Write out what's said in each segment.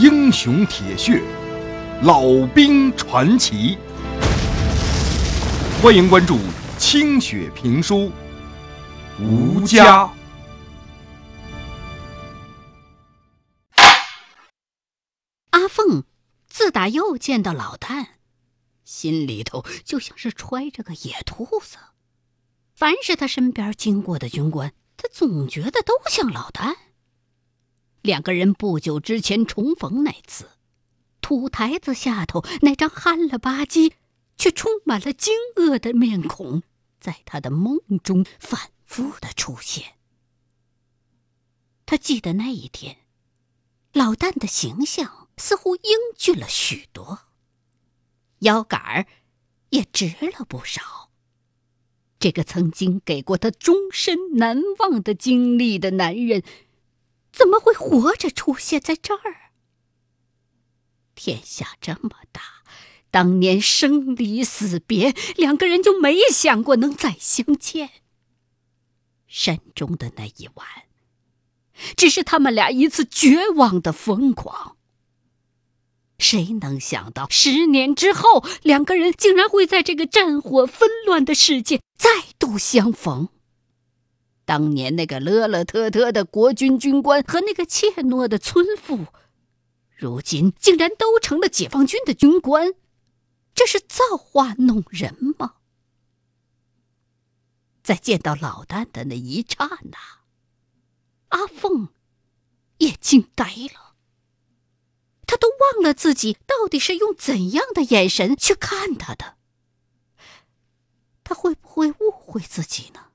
英雄铁血，老兵传奇。欢迎关注清雪评书《吴家》。阿凤自打又见到老旦，心里头就像是揣着个野兔子。凡是他身边经过的军官，他总觉得都像老旦。两个人不久之前重逢那次，土台子下头那张憨了吧唧却充满了惊愕的面孔，在他的梦中反复的出现。他记得那一天，老旦的形象似乎英俊了许多，腰杆儿也直了不少。这个曾经给过他终身难忘的经历的男人。怎么会活着出现在这儿？天下这么大，当年生离死别，两个人就没想过能再相见。山中的那一晚，只是他们俩一次绝望的疯狂。谁能想到，十年之后，两个人竟然会在这个战火纷乱的世界再度相逢？当年那个乐乐特特的国军军官和那个怯懦的村妇，如今竟然都成了解放军的军官，这是造化弄人吗？在见到老旦的那一刹那，阿凤也惊呆了。他都忘了自己到底是用怎样的眼神去看他的。他会不会误会自己呢？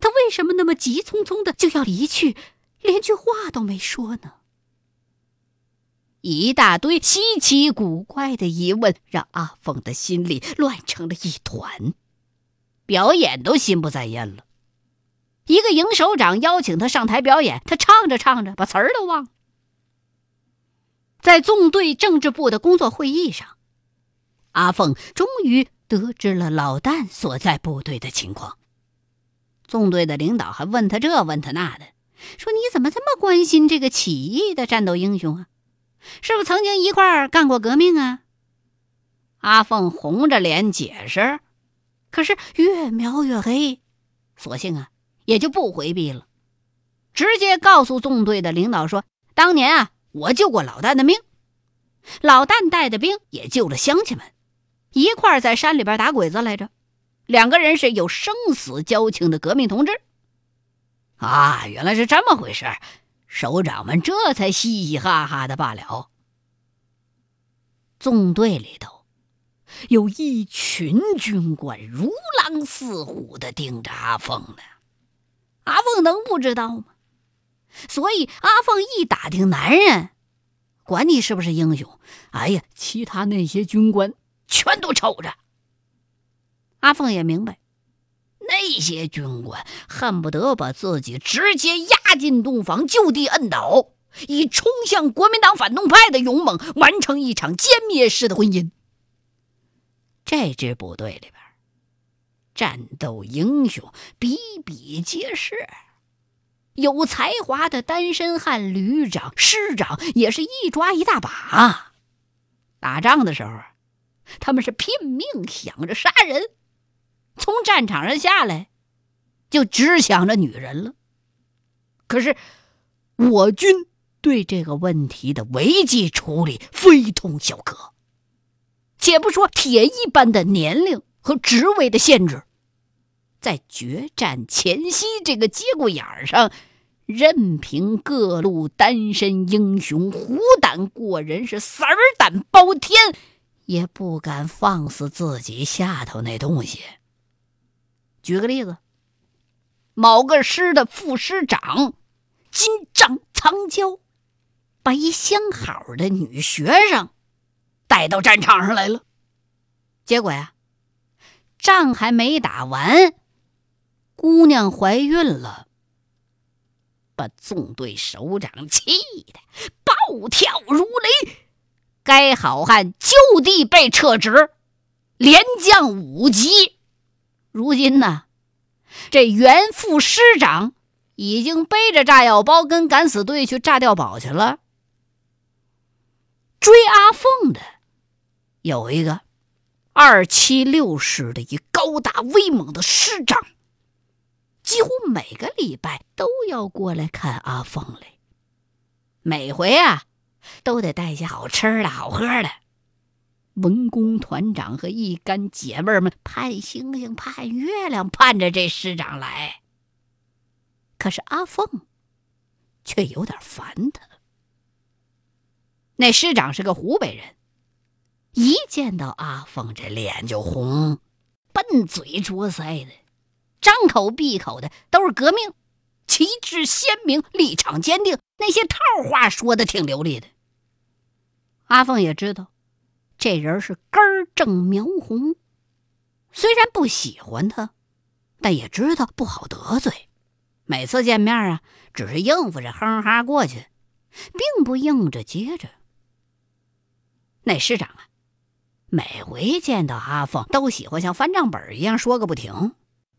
他为什么那么急匆匆的就要离去，连句话都没说呢？一大堆稀奇古怪的疑问让阿凤的心里乱成了一团，表演都心不在焉了。一个营首长邀请他上台表演，他唱着唱着把词儿都忘了。在纵队政治部的工作会议上，阿凤终于得知了老旦所在部队的情况。纵队的领导还问他这问他那的，说：“你怎么这么关心这个起义的战斗英雄啊？是不是曾经一块儿干过革命啊？”阿凤红着脸解释，可是越描越黑，索性啊也就不回避了，直接告诉纵队的领导说：“当年啊，我救过老旦的命，老旦带的兵也救了乡亲们，一块儿在山里边打鬼子来着。”两个人是有生死交情的革命同志，啊，原来是这么回事首长们这才嘻嘻哈哈的罢了。纵队里头有一群军官如狼似虎的盯着阿凤呢，阿凤能不知道吗？所以阿凤一打听男人，管你是不是英雄，哎呀，其他那些军官全都瞅着。阿凤也明白，那些军官恨不得把自己直接押进洞房，就地摁倒，以冲向国民党反动派的勇猛，完成一场歼灭式的婚姻。这支部队里边，战斗英雄比比皆是，有才华的单身汉旅长、师长也是一抓一大把。打仗的时候，他们是拼命想着杀人。从战场上下来，就只想着女人了。可是，我军对这个问题的危机处理非同小可。且不说铁一般的年龄和职位的限制，在决战前夕这个节骨眼上，任凭各路单身英雄虎胆过人，是色儿胆包天，也不敢放肆自己下头那东西。举个例子，某个师的副师长金帐藏娇，把一相好的女学生带到战场上来了。结果呀，仗还没打完，姑娘怀孕了，把纵队首长气的暴跳如雷。该好汉就地被撤职，连降五级。如今呢，这原副师长已经背着炸药包跟敢死队去炸碉堡去了。追阿凤的有一个二七六师的一高大威猛的师长，几乎每个礼拜都要过来看阿凤来。每回啊，都得带些好吃的好喝的。文工团长和一干姐妹们盼星星盼月亮，盼着这师长来。可是阿凤却有点烦他。那师长是个湖北人，一见到阿凤，这脸就红，笨嘴拙腮的，张口闭口的都是革命，旗帜鲜明，立场坚定，那些套话说的挺流利的。阿凤也知道。这人是根正苗红，虽然不喜欢他，但也知道不好得罪。每次见面啊，只是应付着哼哈过去，并不硬着接着。那师长啊，每回见到阿凤，都喜欢像翻账本一样说个不停，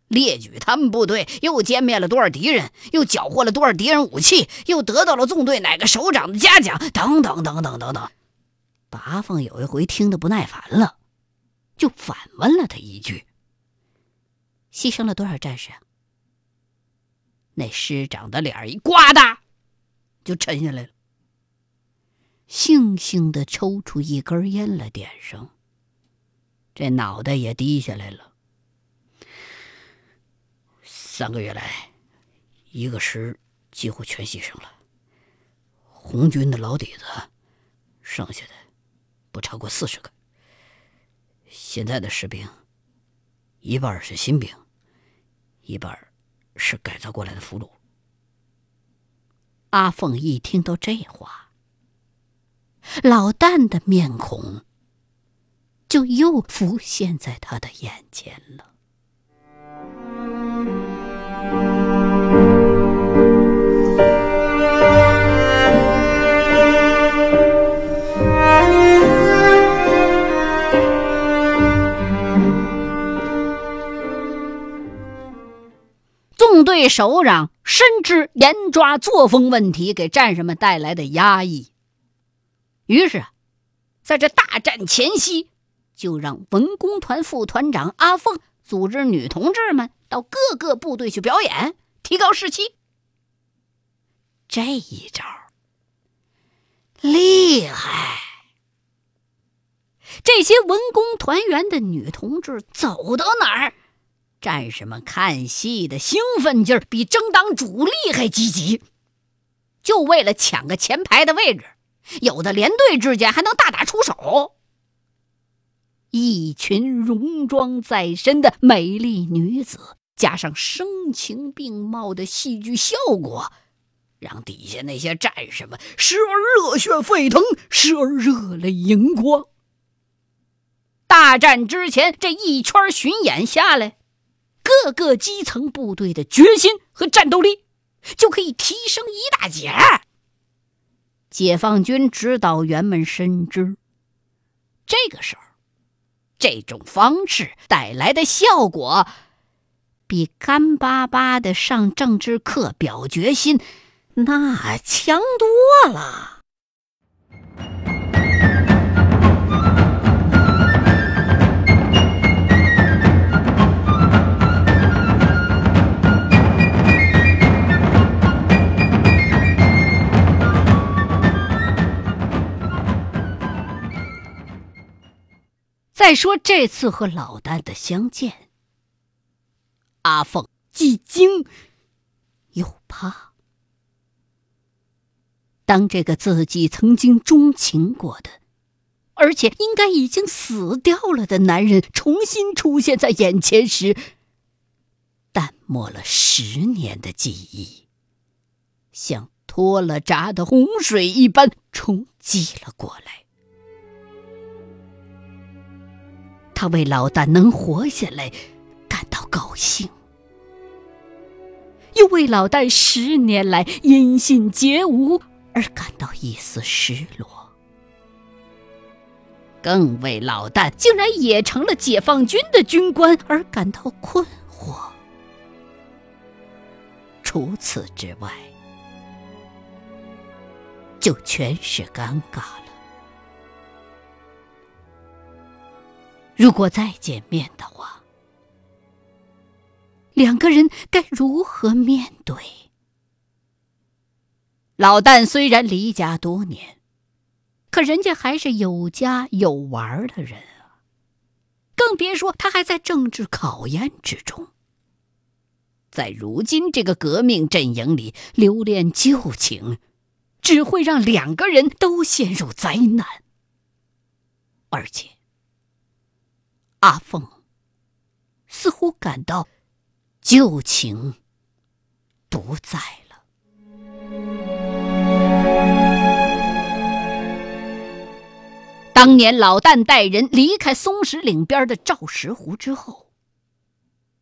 列举他们部队又歼灭了多少敌人，又缴获了多少敌人武器，又得到了纵队哪个首长的嘉奖，等等等等等等。把阿凤有一回听得不耐烦了，就反问了他一句：“牺牲了多少战士啊？”那师长的脸一呱嗒，就沉下来了，悻悻的抽出一根烟来点上，这脑袋也低下来了。三个月来，一个师几乎全牺牲了，红军的老底子剩下的。不超过四十个。现在的士兵，一半是新兵，一半是改造过来的俘虏。阿凤一听到这话，老旦的面孔就又浮现在他的眼前了。纵队首长深知严抓作风问题给战士们带来的压抑，于是，在这大战前夕，就让文工团副团长阿凤组织女同志们到各个部队去表演，提高士气。这一招厉害！这些文工团员的女同志走到哪儿？战士们看戏的兴奋劲儿比争当主力还积极，就为了抢个前排的位置，有的连队之间还能大打出手。一群戎装在身的美丽女子，加上声情并茂的戏剧效果，让底下那些战士们时而热血沸腾，时而热泪盈眶。大战之前这一圈巡演下来。各个基层部队的决心和战斗力就可以提升一大截。解放军指导员们深知，这个时候，这种方式带来的效果，比干巴巴的上政治课表决心那强多了。再说这次和老旦的相见，阿凤既惊又怕。当这个自己曾经钟情过的，而且应该已经死掉了的男人重新出现在眼前时，淡漠了十年的记忆，像脱了闸的洪水一般冲击了过来。他为老旦能活下来感到高兴，又为老旦十年来音信皆无而感到一丝失落，更为老旦竟然也成了解放军的军官而感到困惑。除此之外，就全是尴尬。如果再见面的话，两个人该如何面对？老旦虽然离家多年，可人家还是有家有玩的人啊，更别说他还在政治考验之中。在如今这个革命阵营里留恋旧情，只会让两个人都陷入灾难。而且，阿凤似乎感到旧情不在了。当年老旦带人离开松石岭边的赵石湖之后。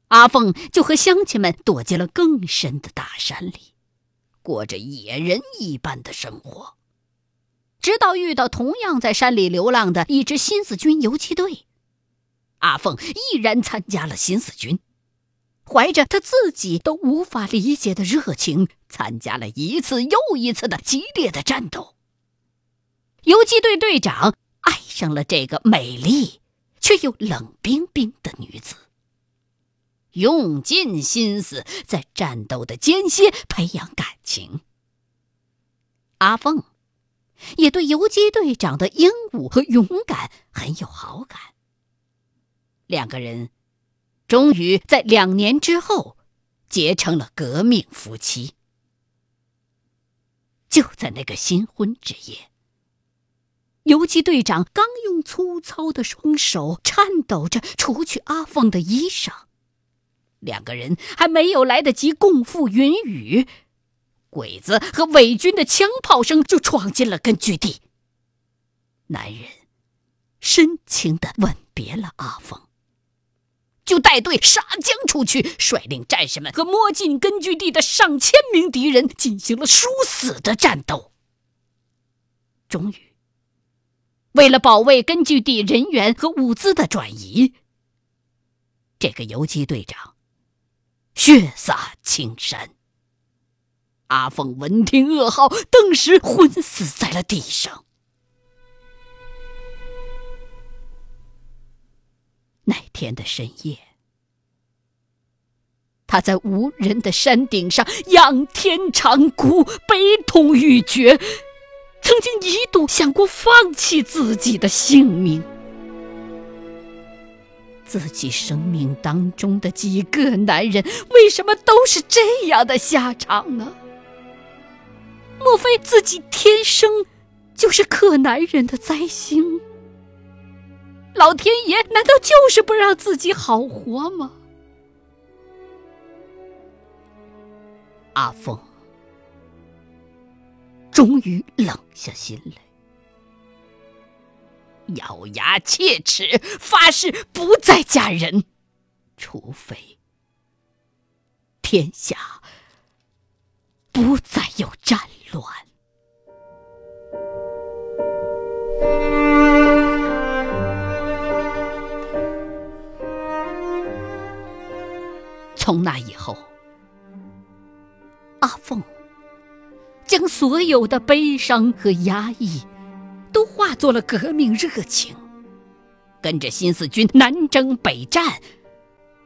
阿凤就和乡亲们躲进了更深的大山里，过着野人一般的生活。直到遇到同样在山里流浪的一支新四军游击队，阿凤毅然参加了新四军，怀着他自己都无法理解的热情，参加了一次又一次的激烈的战斗。游击队队长爱上了这个美丽却又冷冰冰的女子。用尽心思在战斗的间歇培养感情。阿凤也对游击队长的英武和勇敢很有好感。两个人终于在两年之后结成了革命夫妻。就在那个新婚之夜，游击队长刚用粗糙的双手颤抖着除去阿凤的衣裳。两个人还没有来得及共赴云雨，鬼子和伪军的枪炮声就闯进了根据地。男人深情的吻别了阿凤，就带队杀将出去，率领战士们和摸进根据地的上千名敌人进行了殊死的战斗。终于，为了保卫根据地人员和物资的转移，这个游击队长。血洒青山。阿凤闻听噩耗，顿时昏死在了地上。那天的深夜，他在无人的山顶上仰天长哭，悲痛欲绝，曾经一度想过放弃自己的性命。自己生命当中的几个男人，为什么都是这样的下场呢？莫非自己天生就是克男人的灾星？老天爷难道就是不让自己好活吗？阿峰终于冷下心来。咬牙切齿，发誓不再嫁人，除非天下不再有战乱。从那以后，阿凤将所有的悲伤和压抑。都化作了革命热情，跟着新四军南征北战，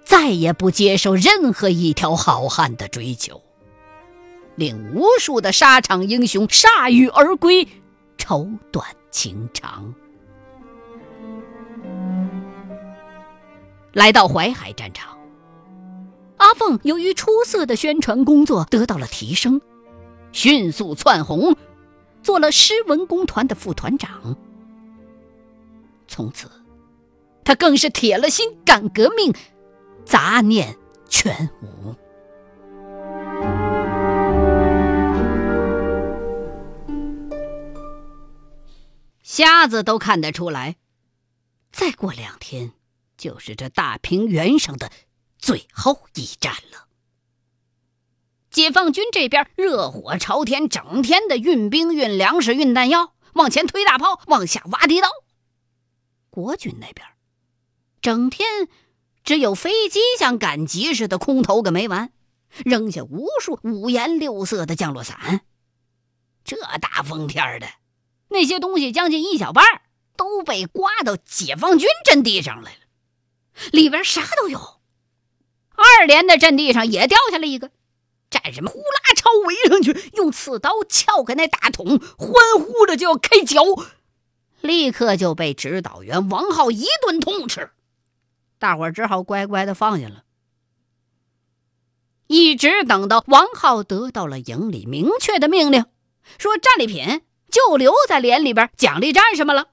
再也不接受任何一条好汉的追求，令无数的沙场英雄铩羽而归，愁短情长。来到淮海战场，凤由于出色的宣传工作得到了提升，迅速窜红。做了诗文工团的副团长，从此，他更是铁了心干革命，杂念全无。瞎子都看得出来，再过两天就是这大平原上的最后一战了。解放军这边热火朝天，整天的运兵、运粮食、运弹药，往前推大炮，往下挖地道。国军那边，整天只有飞机像赶集似的空投个没完，扔下无数五颜六色的降落伞。这大风天的，那些东西将近一小半都被刮到解放军阵地上来了。里边啥都有。二连的阵地上也掉下来一个，战士们呼啦朝围上去，用刺刀撬开那大桶，欢呼着就要开嚼，立刻就被指导员王浩一顿痛斥，大伙儿只好乖乖的放下了。一直等到王浩得到了营里明确的命令，说战利品就留在连里边，奖励战士们了，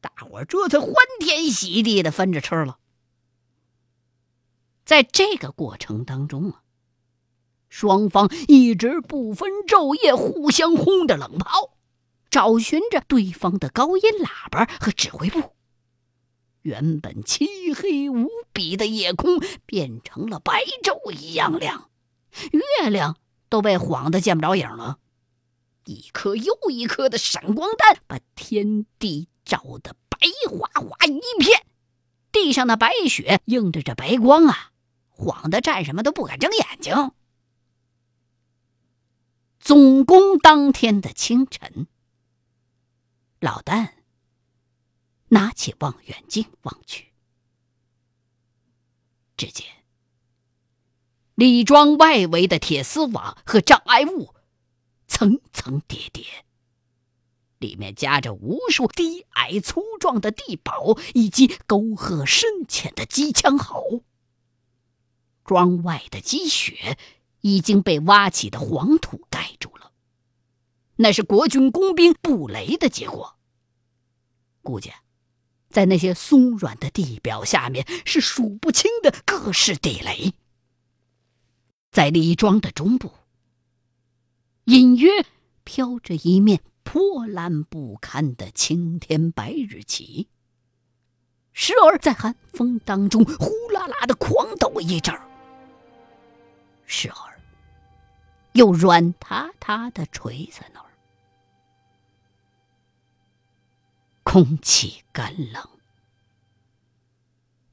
大伙儿这才欢天喜地的分着吃了。在这个过程当中啊，双方一直不分昼夜，互相轰着冷炮，找寻着对方的高音喇叭和指挥部。原本漆黑无比的夜空变成了白昼一样亮，月亮都被晃得见不着影了。一颗又一颗的闪光弹把天地照得白花花一片，地上的白雪映着这白光啊，晃得战士们都不敢睁眼睛。总攻当天的清晨，老旦。拿起望远镜望去，只见李庄外围的铁丝网和障碍物层层叠叠，里面夹着无数低矮粗壮的地堡以及沟壑深浅的机枪壕。庄外的积雪已经被挖起的黄土盖住了，那是国军工兵布雷的结果。估计。在那些松软的地表下面，是数不清的各式地雷。在李庄的中部，隐约飘着一面破烂不堪的青天白日旗，时而在寒风当中呼啦啦的狂抖一阵儿，时而又软塌塌的垂在那儿。空气干冷，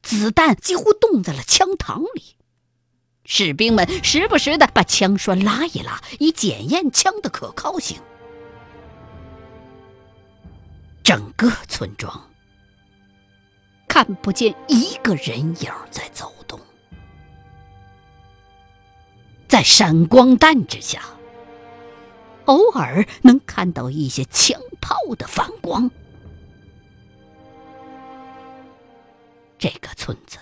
子弹几乎冻在了枪膛里。士兵们时不时的把枪栓拉一拉，以检验枪的可靠性。整个村庄看不见一个人影在走在闪光弹之下，偶尔能看到一些枪炮的反光。这个村子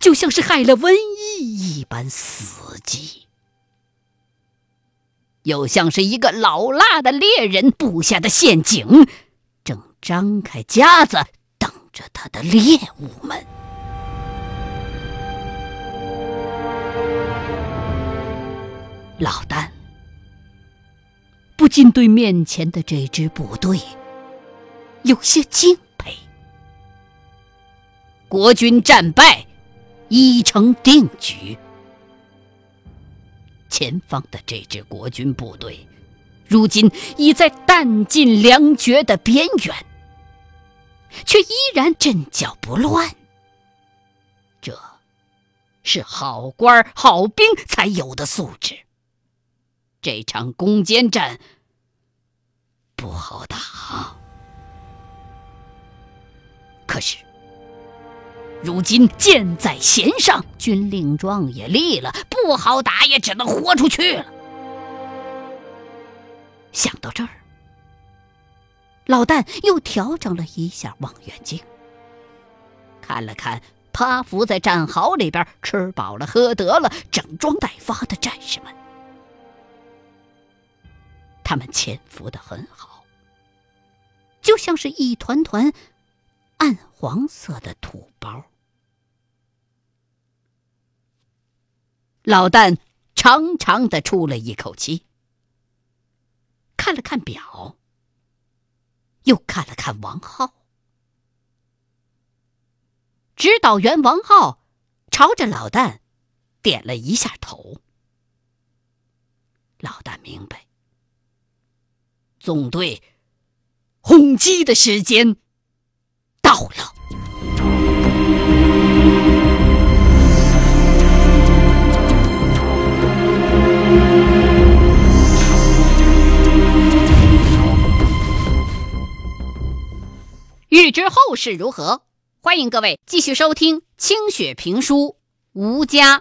就像是害了瘟疫一般死寂，又像是一个老辣的猎人布下的陷阱，正张开夹子等着他的猎物们。老旦不禁对面前的这支部队有些敬佩。国军战败，已成定局。前方的这支国军部队，如今已在弹尽粮绝的边缘，却依然阵脚不乱。这，是好官好兵才有的素质。这场攻坚战不好打，可是。如今箭在弦上，军令状也立了，不好打也只能豁出去了。想到这儿，老旦又调整了一下望远镜，看了看趴伏在战壕里边吃饱了喝得了、整装待发的战士们，他们潜伏的很好，就像是一团团暗黄色的土包。老旦长长的出了一口气，看了看表，又看了看王浩。指导员王浩朝着老旦点了一下头。老旦明白，总队轰击的时间到了。欲知后事如何，欢迎各位继续收听清雪评书《吴家》。